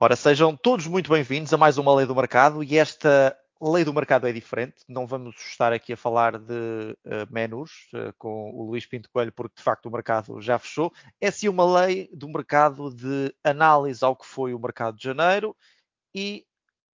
Ora, sejam todos muito bem-vindos a mais uma Lei do Mercado e esta Lei do Mercado é diferente. Não vamos estar aqui a falar de uh, menus uh, com o Luís Pinto Coelho, porque de facto o mercado já fechou. É sim uma lei do mercado de análise ao que foi o mercado de janeiro e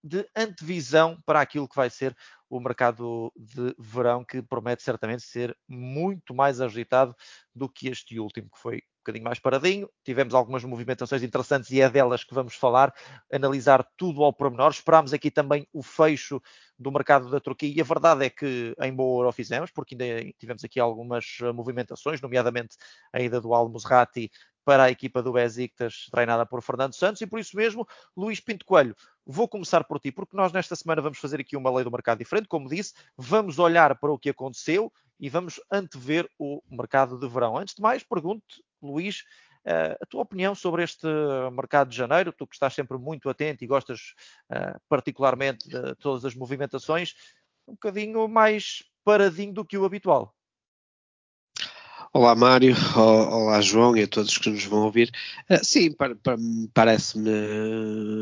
de antevisão para aquilo que vai ser o mercado de verão, que promete certamente ser muito mais agitado do que este último, que foi bocadinho mais paradinho. Tivemos algumas movimentações interessantes e é delas que vamos falar, analisar tudo ao pormenor. Esperámos aqui também o fecho do mercado da Turquia e a verdade é que em boa hora o fizemos, porque ainda tivemos aqui algumas eh, movimentações, nomeadamente a ida do Al Musrati para a equipa do Besiktas, treinada por Fernando Santos, e por isso mesmo, Luís Pinto Coelho, vou começar por ti, porque nós nesta semana vamos fazer aqui uma lei do mercado diferente, como disse, vamos olhar para o que aconteceu e vamos antever o mercado de verão. Antes de mais, pergunto, Luís, a tua opinião sobre este mercado de janeiro, tu que estás sempre muito atento e gostas eh, particularmente de todas as movimentações, um bocadinho mais paradinho do que o habitual. Olá Mário, olá João e a todos que nos vão ouvir. Uh, sim, parece-me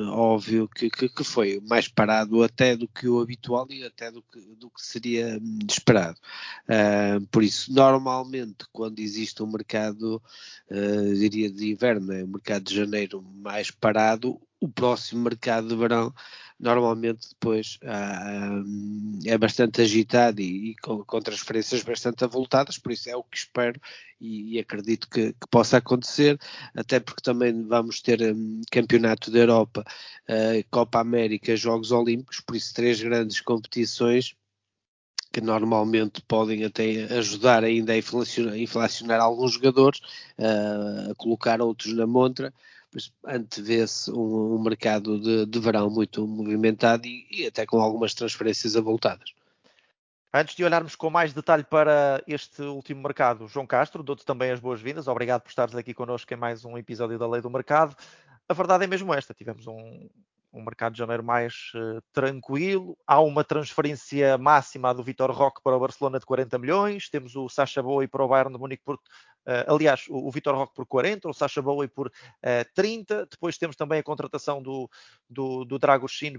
óbvio que, que, foi mais parado até do que o habitual e até do que, do que seria esperado. Uh, por isso, normalmente, quando existe um mercado, uh, diria de inverno, é um mercado de janeiro mais parado, o próximo mercado de verão normalmente depois ah, é bastante agitado e, e com, com, transferências bastante avultadas, por isso é o que espero e, e acredito que, que, possa acontecer, até porque também vamos ter um, Campeonato da Europa, uh, Copa América, Jogos Olímpicos, por isso três grandes competições que normalmente podem até ajudar ainda a inflacionar, inflacionar alguns jogadores, uh, a colocar outros na montra, antevê-se um, um, mercado de, de, verão muito movimentado e, e, até com algumas transferências avultadas. Antes de olharmos com mais detalhe para este último mercado, João Castro, dou-te também as boas-vindas. Obrigado por estares aqui connosco em mais um episódio da Lei do Mercado. A verdade é mesmo esta: tivemos um, um mercado de janeiro mais uh, tranquilo. Há uma transferência máxima do Vitor Roque para o Barcelona de 40 milhões. Temos o Sacha Boey para o Bayern de Munique por, uh, aliás, o, o Vitor Roque por 40, o Sacha Boey por uh, eh, 30. Depois temos também a contratação do, do, do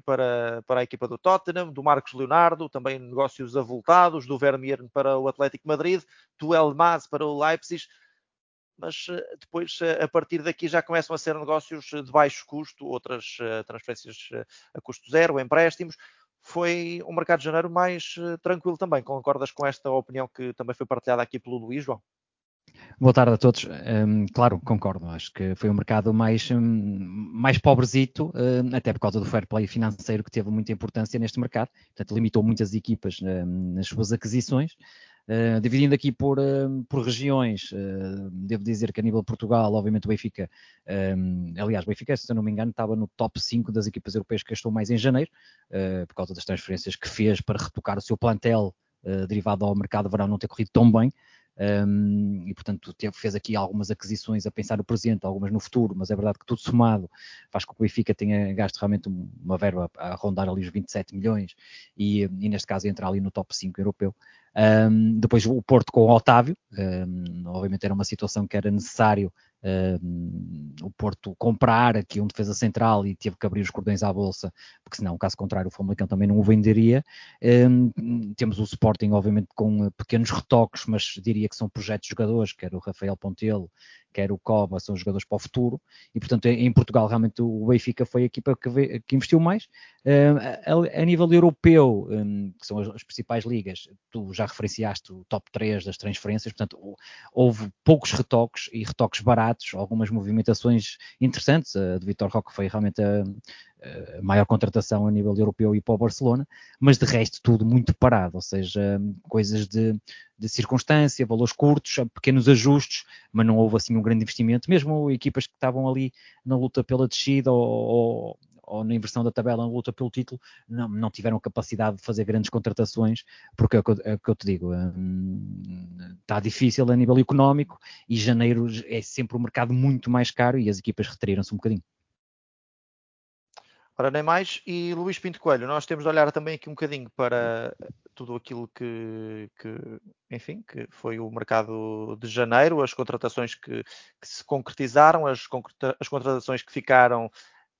para, para a equipa do Tottenham, do Marcos Leonardo, também negócios avultados, do Vermeer para o Atlético Madrid, do Elmaz para o Leipzig mas eh, depois eh, a partir daqui já começam a ser negócios de baixo custo, outras eh, transferências a custo zero, empréstimos. Foi um mercado de janeiro mais tranquilo também. Concordas com esta opinião que também foi partilhada aqui pelo Luís, João? Boa tarde a todos. Um, claro, concordo. Acho que foi um mercado mais, um, mais pobrezito, um, até por causa do fair play financeiro que teve muita importância neste mercado. Portanto, limitou muitas equipas hum, nas suas aquisições. Uh, dividindo aqui por, uh, por regiões, uh, devo dizer que a nível de Portugal, obviamente o Benfica, aliás, o Benfica, se eu não me engano, estava no top 5 das equipas europeias que gastou mais em janeiro, por causa das transferências que fez para retocar o seu plantel derivado ao mercado de verão não ter corrido tão bem. Um, e portanto teve, fez aqui algumas aquisições a pensar no presente, algumas no futuro, mas é verdade que tudo somado faz com que o Benfica tenha gasto realmente uma verba a rondar ali os 27 milhões e, e neste caso entrar ali no top 5 europeu. Um, depois o Porto com o Otávio, um, obviamente era uma situação que era necessário um, o Porto comprar aqui um defesa central e teve que abrir os cordões à bolsa, porque senão, caso contrário, o Famalicão também não o venderia. temos o Sporting, obviamente, com pequenos retoques, mas diria que são projetos de jogadores, quer o Rafael Pontelo, quer o Coba, são jogadores para o futuro, e portanto em Portugal realmente o Benfica foi a equipa que, que investiu mais. a, a, nível europeu, que são as, as, principais ligas, tu já referenciaste o top 3 das transferências, portanto houve poucos retoques e retoques baratos, algumas movimentações interessantes, a de Vitor Roque foi realmente a, a maior contratação a nível europeu e para o Barcelona, mas de resto tudo muito parado, ou seja, coisas de, de circunstância, valores curtos, pequenos ajustes, mas não houve assim um grande investimento, mesmo equipas que estavam ali na luta pela descida ou, ou, ou na inversão da tabela na luta pelo título, não, não tiveram capacidade de fazer grandes contratações, porque é o que, é o que eu te digo, hum, está difícil a nível económico e janeiro é sempre um mercado muito mais caro e as equipas retraíram-se um bocadinho. Ora, nem mais. E Luís Pinto Coelho, nós temos de olhar também aqui um bocadinho para tudo aquilo que, que enfim, que foi o mercado de janeiro, as contratações que, que se concretizaram, as, as, contratações que ficaram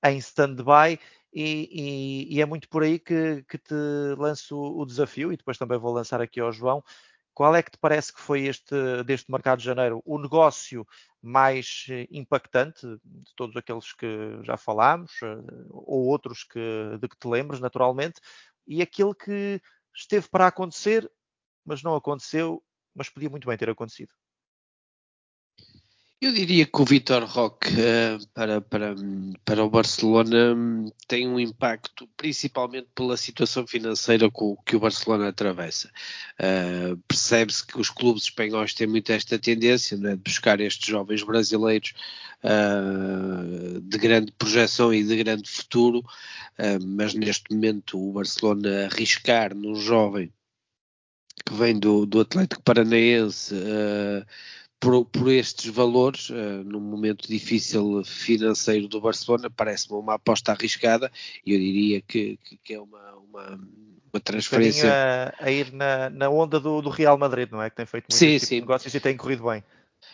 em stand-by e, e, e, é muito por aí que, que te lanço o desafio e depois também vou lançar aqui ao João. Qual é que te parece que foi este, deste mercado de janeiro, o negócio mais eh, impactante de todos aqueles que já falámos, eh, ou outros que, de que te lembres, naturalmente, e aquele que esteve para acontecer, mas não aconteceu, mas podia muito bem ter acontecido? Eu diria que o Vitor Roque uh, para, para, para o Barcelona tem um impacto principalmente pela situação financeira que o Barcelona atravessa. Uh, Percebe-se que os clubes espanhóis têm muito esta tendência né, de buscar estes jovens brasileiros uh, de grande projeção e de grande futuro, mas neste momento o Barcelona arriscar num jovem que vem do, do Atlético Paranaense por, por estes valores, uh, num momento difícil financeiro do Barcelona, parece-me uma aposta arriscada e eu diria que, que, que é uma, uma, uma transferência. A, a, ir na, na onda do, do, Real Madrid, não é? Que tem feito muitos sim, sim. negócios e tem corrido bem.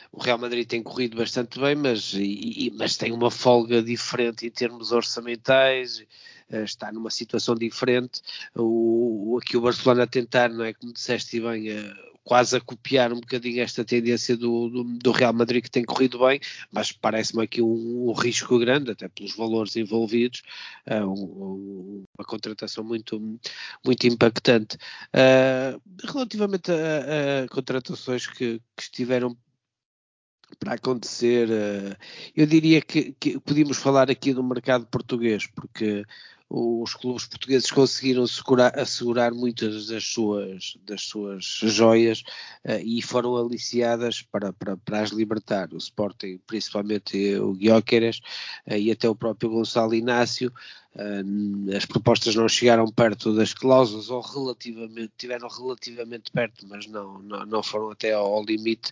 O Real Madrid tem corrido bastante bem, mas, e, mas tem uma folga diferente em termos orçamentais, eh, está numa situação diferente. O, aqui o Barcelona a tentar, não é? Como disseste bem, uh, quase a copiar um bocadinho esta tendência do, do, do Real Madrid que tem corrido bem, mas parece-me aqui um, um, risco grande, até pelos valores envolvidos, uh, um, uma contratação muito, muito impactante. Uh, relativamente a, a contratações que, que estiveram para acontecer. Eh, eu diria que, que, podíamos falar aqui do mercado português, porque os clubes portugueses conseguiram assegurar, assegurar muitas das suas, das suas joias uh, e foram aliciadas para, para, para as libertar. O Sporting, principalmente o Guióqueres uh, e até o próprio Gonçalo Inácio. Uh, as propostas não chegaram perto das cláusulas ou relativamente, tiveram relativamente perto, mas não, não, não foram até ao, ao limite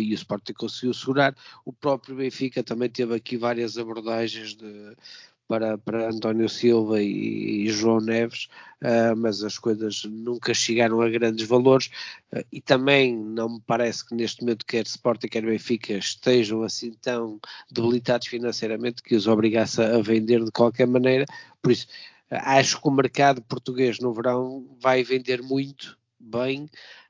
e o Sporting conseguiu segurar. O próprio Benfica também teve aqui várias abordagens de para, para António Silva e, e João Neves, uh, mas as coisas nunca chegaram a grandes valores. Uh, e também não me parece que neste momento quer Sporting quer Benfica estejam assim tão debilitados financeiramente que os obrigasse a vender de qualquer maneira, por isso acho que o mercado português no verão vai vender muito bem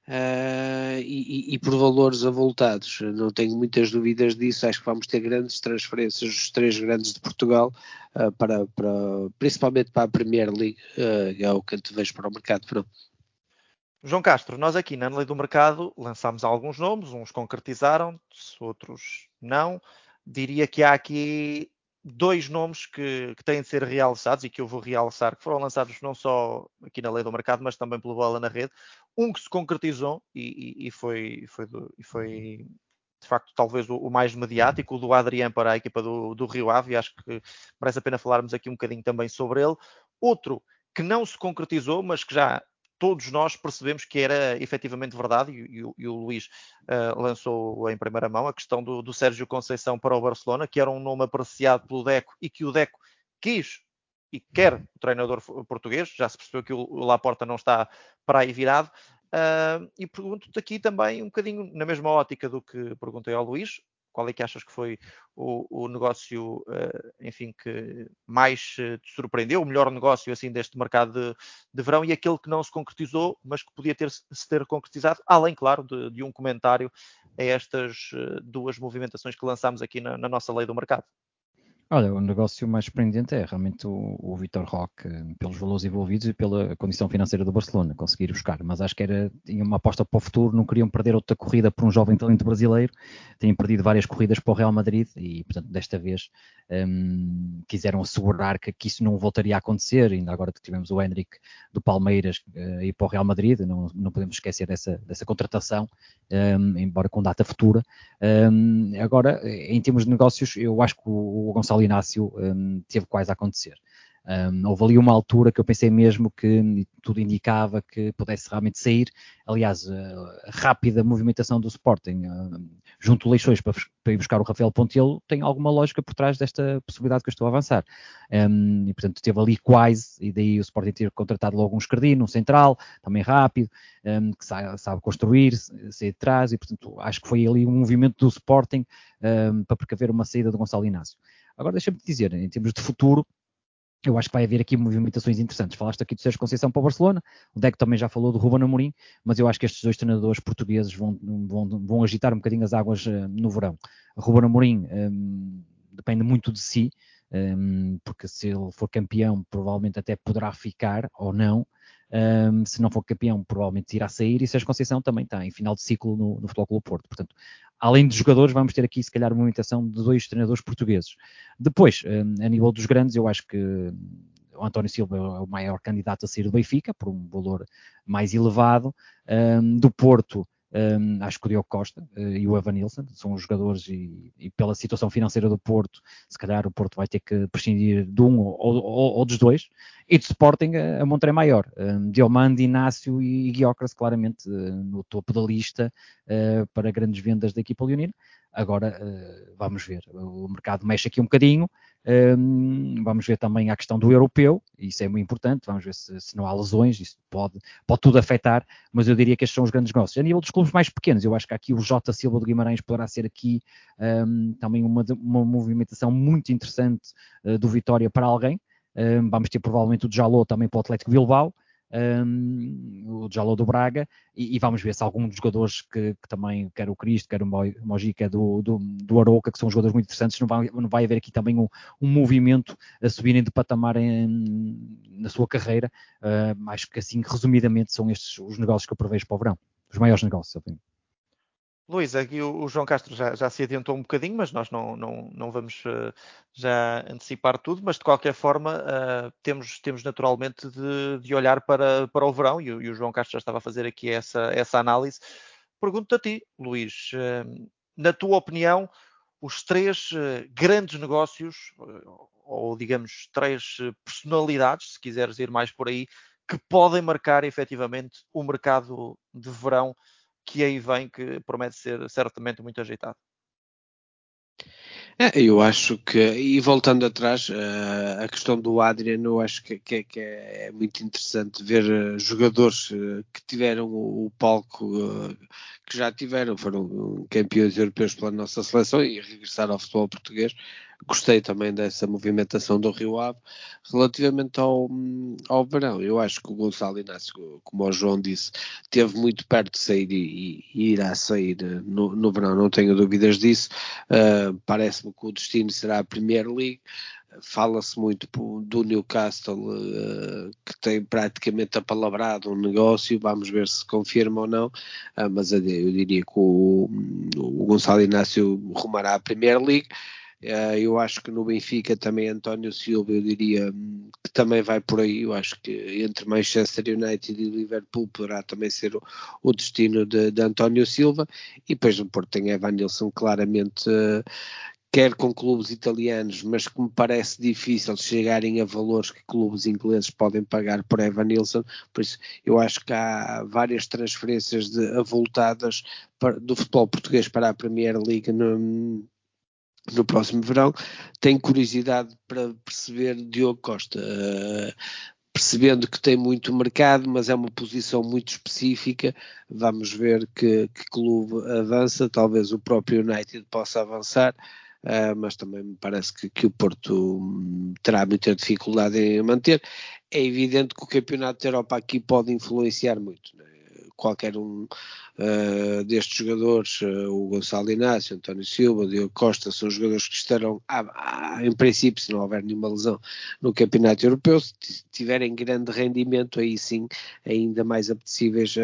uh, e, e, por valores avultados. Não tenho muitas dúvidas disso. Acho que vamos ter grandes transferências dos três grandes de Portugal, uh, para, para, principalmente para a Premier League, uh, é o que vejo para o mercado. João Castro, nós aqui na Lei do Mercado lançámos alguns nomes, uns concretizaram, outros não. Diria que há aqui dois nomes que, que, têm de ser realçados e que eu vou realçar, que foram lançados não só aqui na lei do mercado, mas também pelo Bola na Rede. Um que se concretizou e, e, e foi, foi, do, e foi de facto talvez o, o, mais mediático, o do Adriano para a equipa do, do Rio Ave, e acho que merece a pena falarmos aqui um bocadinho também sobre ele. Outro que não se concretizou, mas que já todos nós percebemos que era efetivamente verdade, e, e, e o Luís uh, lançou em primeira mão a questão do, do, Sérgio Conceição para o Barcelona, que era um nome apreciado pelo Deco e que o Deco quis e quer o treinador português, já se percebeu que o Laporta não está para aí virado. Uh, e pergunto-te aqui também um bocadinho na mesma ótica do que perguntei ao Luís, qual é que achas que foi o, o negócio, uh, enfim, que mais uh, te surpreendeu, o melhor negócio assim deste mercado de, de, verão e aquele que não se concretizou, mas que podia ter se ter concretizado, além, claro, de, de um comentário a estas uh, duas movimentações que lançámos aqui na, na nossa lei do mercado. Olha, o negócio mais surpreendente é realmente o, o Vitor Roque, pelos valores envolvidos e pela condição financeira do Barcelona, conseguir buscar. Mas acho que era tinha uma aposta para o futuro, não queriam perder outra corrida por um jovem talento brasileiro. Tinham perdido várias corridas para o Real Madrid e, portanto, desta vez um, quiseram assegurar que, que, isso não voltaria a acontecer. Ainda agora que tivemos o Hendrick do Palmeiras uh, ir para o Real Madrid, não, não podemos esquecer dessa, dessa contratação, um, embora com data futura. Um, agora, em termos de negócios, eu acho que o, o Gonçalo Gonçalo Inácio um, teve quase a acontecer. Um, houve ali uma altura que eu pensei mesmo que tudo indicava que pudesse realmente sair. Aliás, a rápida movimentação do Sporting uh, junto a Leixões para, para, ir buscar o Rafael Pontielo tem alguma lógica por trás desta possibilidade que eu estou a avançar. Um, e, portanto, teve ali quase, e daí o Sporting ter contratado logo um escardino, um central, também rápido, um, que sabe, sabe, construir, sair de trás, e, portanto, acho que foi ali um movimento do Sporting para precaver uma saída do Gonçalo Inácio. Agora deixa-me dizer, em termos de futuro, eu acho que vai haver aqui movimentações interessantes. Falaste aqui do Sérgio Conceição para o Barcelona, o Deco também já falou do Ruben Amorim, mas eu acho que estes dois treinadores portugueses vão, vão, vão agitar um bocadinho as águas uh, no verão. Ruben Amorim um, depende muito de si, um, porque se ele for campeão, provavelmente até poderá ficar ou não. Um, se não for campeão, provavelmente irá sair. E Sérgio Conceição também está em final de ciclo no, no Futebol Clube Porto. Portanto, além de jogadores, vamos ter aqui, se calhar, uma movimentação de dois treinadores portugueses. Depois, um, a nível dos grandes, eu acho que o António Silva é o maior candidato a sair do Benfica, por um valor mais elevado. Um, do Porto, um, acho que o Diogo Costa uh, e o Evan Nilsson são os jogadores e, e, pela situação financeira do Porto, se calhar o Porto vai ter que prescindir de um ou, ou, ou dos dois. E de Sporting a, a Monterrey Maior. Um, Diomande, Inácio e, e Guiocras claramente uh, no topo da lista uh, para grandes vendas da equipa leonina. Agora vamos ver. O mercado mexe aqui um bocadinho. Um, vamos ver também a questão do europeu, isso é muito importante. Vamos ver se, se, não há lesões, isso pode, pode tudo afetar, mas eu diria que estes são os grandes negócios. A nível dos clubes mais pequenos, eu acho que aqui o J. Silva de Guimarães poderá ser aqui um, também uma, uma movimentação muito interessante uh, do Vitória para alguém. Um, vamos ter provavelmente o Jalou também para o Atlético Bilbao um, o Jalo do Braga, e, e, vamos ver se algum dos jogadores que, que, também, quer o Cristo, quer o Mojica do, do, do Aroca, que são jogadores muito interessantes, não vai, não vai haver aqui também um, um movimento a subirem de patamar em, na sua carreira. Uh, acho que assim, resumidamente, são estes os negócios que eu prevejo para o verão, os maiores negócios, tenho. Luís, aqui o, João Castro já, já, se adiantou um bocadinho, mas nós não, não, não vamos uh, já antecipar tudo, mas de qualquer forma uh, temos, temos naturalmente de, de, olhar para, para o verão e, e, o João Castro já estava a fazer aqui essa, essa análise. Pergunto a ti, Luís, uh, na tua opinião, os três grandes negócios, ou digamos três personalidades, se quiseres ir mais por aí, que podem marcar efetivamente o mercado de verão que aí vem, que promete ser certamente muito ajeitado. É, eu acho que, e voltando atrás, uh, a questão do Adrian, eu acho que, que, que é muito interessante ver uh, jogadores uh, que tiveram o, o palco que já tiveram, foram campeões europeus pela nossa seleção e regressaram ao futebol português. Gostei também dessa movimentação do Rio Ave. Relativamente ao, ao verão, eu acho que o Gonçalo Inácio, como o João disse, teve muito perto de sair e, e irá sair no, no, verão, não tenho dúvidas disso. Uh, Parece-me que o destino será a Premier League fala-se muito do Newcastle uh, que tem praticamente apalavrado um negócio, vamos ver se confirma ou não, mas eu diria que o, o Gonçalo Inácio rumará à Premier League. Uh, eu acho que no Benfica também António Silva, eu diria hum, que também vai por aí. Eu acho que entre Manchester United e Liverpool poderá também ser o, o destino de, de, António Silva. E depois no Porto tem Evan Nilsson claramente uh, quer com clubes italianos, mas que me parece difícil chegarem a valores que clubes ingleses podem pagar por Evan Nilsson, por isso eu acho que há várias transferências de, avultadas para, do futebol português para a Premier League no, no próximo verão. Tenho curiosidade para perceber Diogo Costa. Uh, percebendo que tem muito mercado, mas é uma posição muito específica. Vamos ver que, que clube avança, talvez o próprio United possa avançar. Uh, mas também me parece que, que, o Porto hum, terá muita dificuldade em manter. É evidente que o Campeonato da Europa aqui pode influenciar muito. Né? Qualquer um uh, destes jogadores, uh, o Gonçalo Inácio, António Silva, Diogo Costa, são jogadores que estarão, em princípio, se não houver nenhuma lesão, no Campeonato Europeu. Se tiverem grande rendimento, aí sim, ainda mais apetecíveis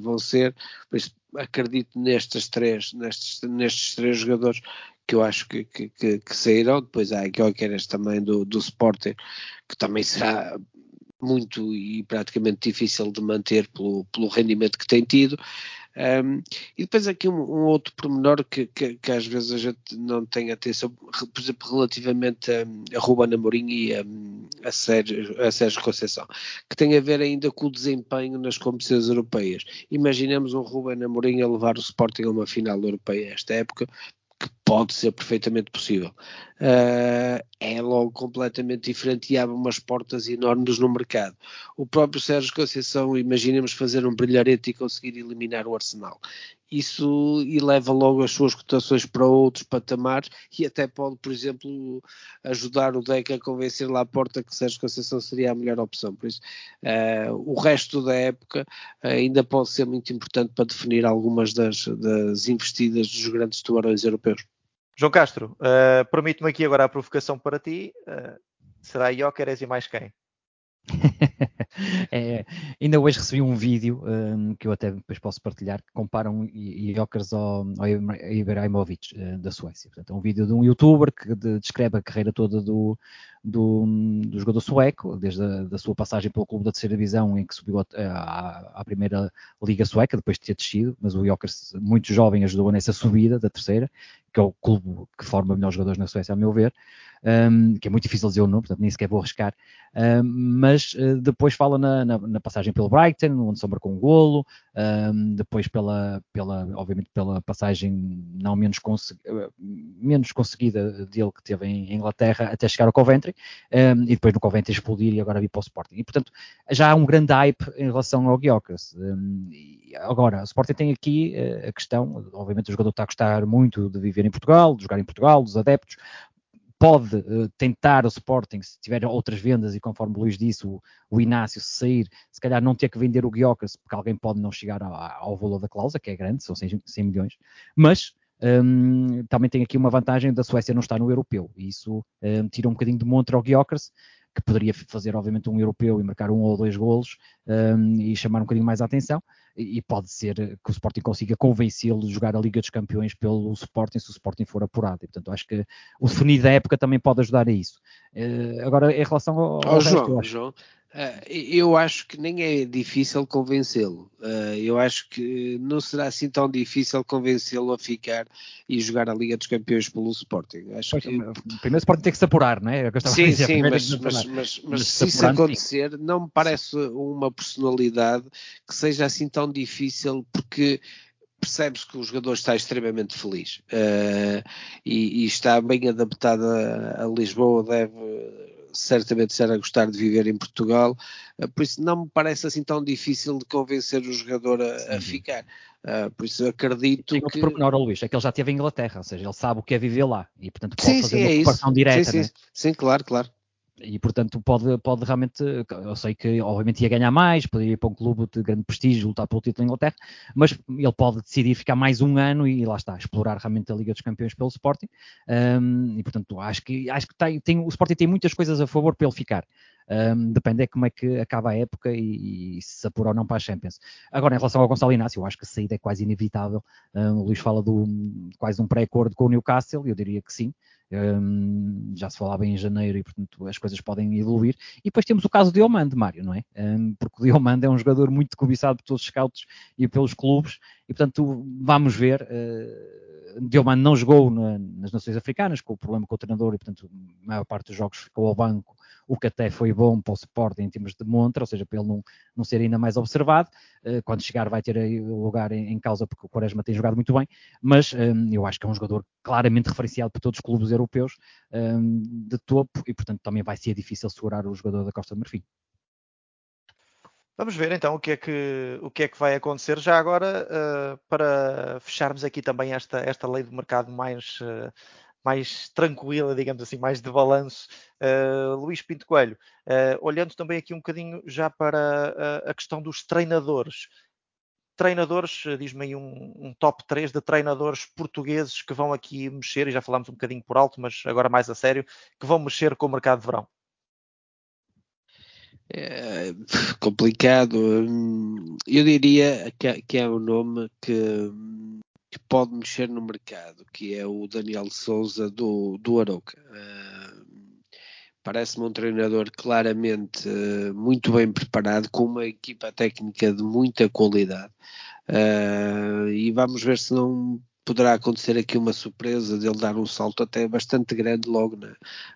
vão ser. Mas acredito nestes três, nestes, nestes três jogadores que eu acho que, que, que, que sairão. Depois há aqueles também do, do Sporting, que também será muito e praticamente difícil de manter pelo, pelo rendimento que tem tido. Um, e depois aqui um, um outro pormenor que, que, que, às vezes a gente não tem atenção, por exemplo, relativamente a, a Ruben Amorim e a, a, Sérgio, a Sérgio Conceição, que tem a ver ainda com o desempenho nas competições europeias. Imaginemos um Ruben Amorim a levar o Sporting a uma final europeia esta época, que pode ser perfeitamente possível. Uh, é algo completamente diferente e abre umas portas enormes no mercado. O próprio Sérgio Conceição, imaginemos fazer um brilharete e conseguir eliminar o Arsenal isso eleva logo as suas cotações para outros patamares e até pode, por exemplo, ajudar o DEC a convencer lá à porta que Sérgio Conceição seria a melhor opção. Por isso, uh, o resto da época uh, ainda pode ser muito importante para definir algumas das, das investidas dos grandes tubarões europeus. João Castro, uh, permite-me aqui agora a provocação para ti. Uh, será Jóqueres e mais quem? é, ainda hoje recebi um vídeo um, que eu até depois posso partilhar que comparam Jokers ao, ao Ibrahimovic uh, da Suécia. Portanto, é um vídeo de um youtuber que de, descreve a carreira toda do, do, do jogador sueco, desde a da sua passagem pelo clube da terceira divisão, em que subiu à, primeira liga sueca, depois de ter descido, mas o Jokers, muito jovem, ajudou nessa subida da terceira, que é o clube que forma melhores jogadores na Suécia, a meu ver um, que é muito difícil dizer o nome, portanto nem sequer vou arriscar, um, mas uh, depois fala na, na, na, passagem pelo Brighton, onde sombra com um golo, um, depois pela, pela, obviamente pela passagem não menos, uh, menos conseguida dele que teve em Inglaterra até chegar ao Coventry, e depois no Coventry explodir e agora vir para o Sporting. E portanto já há um grande hype em relação ao Gyökeres. agora, o Sporting tem aqui uh, a questão, obviamente o jogador está a gostar muito de viver em Portugal, de jogar em Portugal, dos adeptos, pode uh, tentar o Sporting, se tiver outras vendas e conforme o Luís disse, o, o Inácio se sair, se calhar não ter que vender o Guiocas, porque alguém pode não chegar ao, ao valor da cláusula, que é grande, são 100, 100 milhões, mas um, também tem aqui uma vantagem da Suécia não estar no europeu, e isso um, tira um bocadinho de montra ao Guiocas, que poderia fazer, obviamente, um europeu e marcar um ou dois golos um, e chamar um bocadinho mais a atenção. E, pode ser que o Sporting consiga convencê-lo de jogar a Liga dos Campeões pelo Sporting, se o Sporting for apurado. E, portanto, acho que o definir da época também pode ajudar a isso. Uh, agora, em relação ao. ao oh, João, João, Uh, eu acho que nem é difícil convencê-lo. Uh, eu acho que não será assim tão difícil convencê-lo a ficar e jogar a Liga dos Campeões pelo Sporting. Acho pois, que... Primeiro o Sporting tem que se apurar, não é? é sim, sim, mas, mas, mas, mas se isso acontecer, sim. não me parece uma personalidade que seja assim tão difícil, porque percebe-se que o jogador está extremamente feliz uh, e, e, está bem adaptado a, a Lisboa, deve certamente será gostar de viver em Portugal, uh, por isso não me parece assim tão difícil de convencer o jogador a, a ficar. Uh, por isso acredito Tem que... pormenor, Luís, é que ele já esteve em Inglaterra, ou seja, ele sabe o que é viver lá e portanto pode sim, fazer sim, uma é comparação direta. Sim, sim, né? sim, claro, claro e portanto pode, pode realmente, eu sei que obviamente ia ganhar mais, poderia ir para um clube de grande prestígio, lutar pelo título em Inglaterra, mas ele pode decidir ficar mais um ano e lá está, explorar realmente a Liga dos Campeões pelo Sporting, um, e portanto acho que, acho que tem, tem, o Sporting tem muitas coisas a favor para ele ficar. Um, depende é como é que acaba a época e, e, se apura ou não para a Champions. Agora, em relação ao Gonçalo Inácio, eu acho que a saída é quase inevitável. Um, o Luís fala do quase um pré-acordo com o Newcastle, eu diria que sim. Um, já se falava em janeiro e, portanto, as coisas podem evoluir. E depois temos o caso de Diomande, Mário, não é? Um, porque o Diomande é um jogador muito cobiçado por todos os scouts e pelos clubes, e, portanto, vamos ver. Uh, Diomande não jogou na, nas Nações Africanas, com o problema com o treinador, e, portanto, a maior parte dos jogos ficou ao banco o que até foi bom para o Sporting em termos de montra, ou seja, para ele não, não ser ainda mais observado. Uh, quando chegar vai ter o lugar em, em, causa, porque o Quaresma tem jogado muito bem, mas ehm, eu acho que é um jogador claramente referenciado por todos os clubes europeus de topo e, portanto, também vai ser difícil segurar o jogador da Costa do Marfim. Vamos ver então o que é que, o que, é que vai acontecer já agora uh, para fecharmos aqui também esta, esta lei do mercado mais, uh, mais tranquila, digamos assim, mais de balanço, uh, Luís Pinto Coelho, olhando também aqui um bocadinho já para a questão dos treinadores. Treinadores, diz-me aí um, um, top 3 de treinadores portugueses que vão aqui mexer, e já falámos um bocadinho por alto, mas agora mais a sério, que vão mexer com o mercado de verão. É complicado. Eu diria que, é um nome que que pode mexer no mercado, que é o Daniel Souza do, do Aroca. Uh, Parece-me um treinador claramente uh, muito bem preparado, com uma equipa técnica de muita qualidade. Uh, e vamos ver se não poderá acontecer aqui uma surpresa dele dar um salto até bastante grande logo na,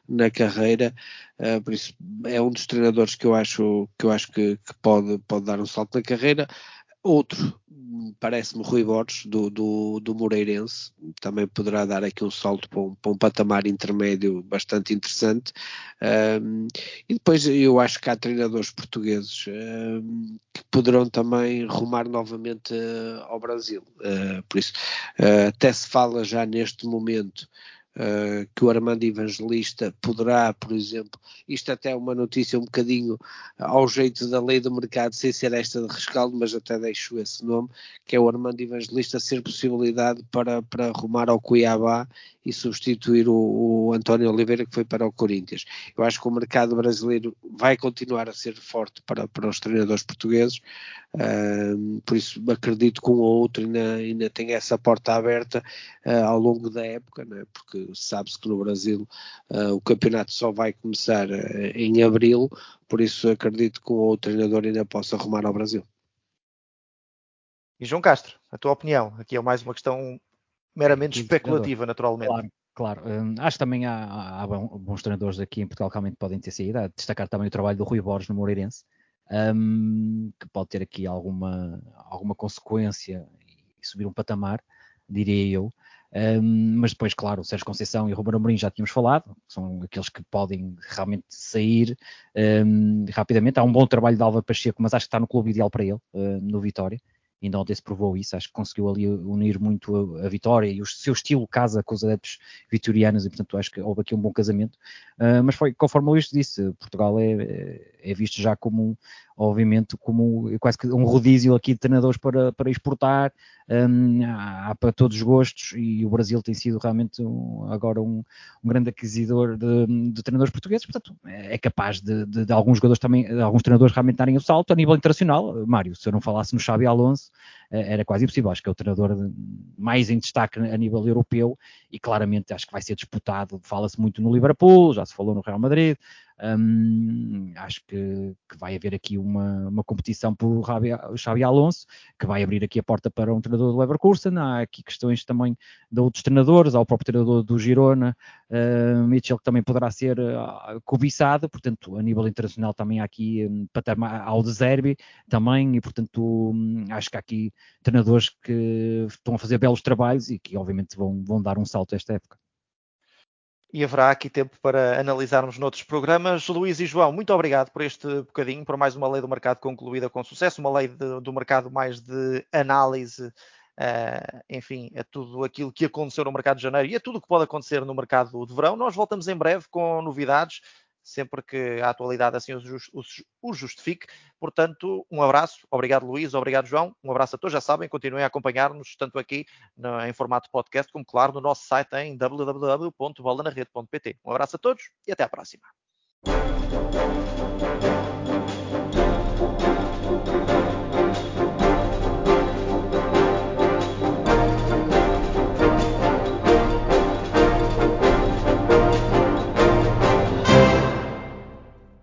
na carreira. Uh, por isso é um dos treinadores que eu acho que eu acho que, que, pode, pode dar um salto na carreira outro, parece-me Rui Borges, do, do, do, Moreirense, também poderá dar aqui um salto para um, para um patamar intermédio bastante interessante. Um, e depois eu acho que há treinadores portugueses um, que poderão também rumar novamente uh, ao Brasil. Uh, por isso, uh, até se fala já neste momento Uh, que o Armando Evangelista poderá, por exemplo, isto até é uma notícia um bocadinho ao jeito da lei do mercado, sem ser esta de rescaldo, mas até deixo esse nome, que é o Armando Evangelista ser possibilidade para, para arrumar ao Cuiabá e substituir o, o, António Oliveira que foi para o Corinthians. Eu acho que o mercado brasileiro vai continuar a ser forte para, para os treinadores portugueses, uh, por isso acredito que um ou outro ainda, ainda tem essa porta aberta uh, ao longo da época, né? porque sabe-se que no Brasil uh, o campeonato só vai começar em abril, por isso acredito que um ou outro treinador ainda possa arrumar ao Brasil. E João Castro, a tua opinião? Aqui é mais uma questão meramente especulativa, naturalmente. Claro, claro. Hum, acho que também há, há, bons treinadores aqui em Portugal que realmente podem ter saído. A destacar também o trabalho do Rui Borges no Moreirense, um, que pode ter aqui alguma, alguma consequência e subir um patamar, diria eu. Um, mas depois, claro, o Sérgio Conceição e o Ruben Amorim já tínhamos falado, são aqueles que podem realmente sair um, rapidamente. Há um bom trabalho de Alva Pacheco, mas acho que está no clube ideal para ele, uh, no Vitória ainda ontem se provou isso, acho que conseguiu ali unir muito a, a vitória e o seu estilo casa com os adeptos vitorianos e portanto acho que houve aqui um bom casamento, uh, mas foi conforme o Luís disse, Portugal é, é visto já como obviamente como quase que um rodízio aqui de treinadores para, para exportar, um, há, para todos os gostos e o Brasil tem sido realmente um, agora um, um, grande aquisitor de, de, treinadores portugueses, portanto é capaz de, de, de, alguns jogadores também, alguns treinadores realmente darem o salto a nível internacional. Mário, se eu não falasse no Xabi Alonso, era quase impossível, acho que é o treinador mais em destaque a nível europeu e claramente acho que vai ser disputado, fala-se muito no Liverpool, já se falou no Real Madrid, um, acho que, que, vai haver aqui uma, uma competição por Xabi Alonso, que vai abrir aqui a porta para um treinador do Leverkusen. Há aqui questões também de outros treinadores, há o próprio treinador do Girona, uh, Mitchell, que também poderá ser uh, cobiçado. Portanto, a nível internacional também há aqui um, patamar, ao de Zerbi também, e portanto um, acho que há aqui treinadores que estão a fazer belos trabalhos e que obviamente vão, vão dar um salto a esta época e haverá aqui tempo para analisarmos noutros programas. Luís e João, muito obrigado por este bocadinho, por mais uma lei do mercado concluída com sucesso, uma lei de, do mercado mais de análise, uh, enfim, a tudo aquilo que aconteceu no mercado de janeiro e a tudo o que pode acontecer no mercado de verão. Nós voltamos em breve com novidades sempre que a atualidade assim o justifique. Portanto, um abraço, obrigado Luís, obrigado João, um abraço a todos, já sabem, continuem a acompanhar-nos tanto aqui no, em formato podcast como, claro, no nosso site em www.bolanarrede.pt. Um abraço a todos e até à próxima.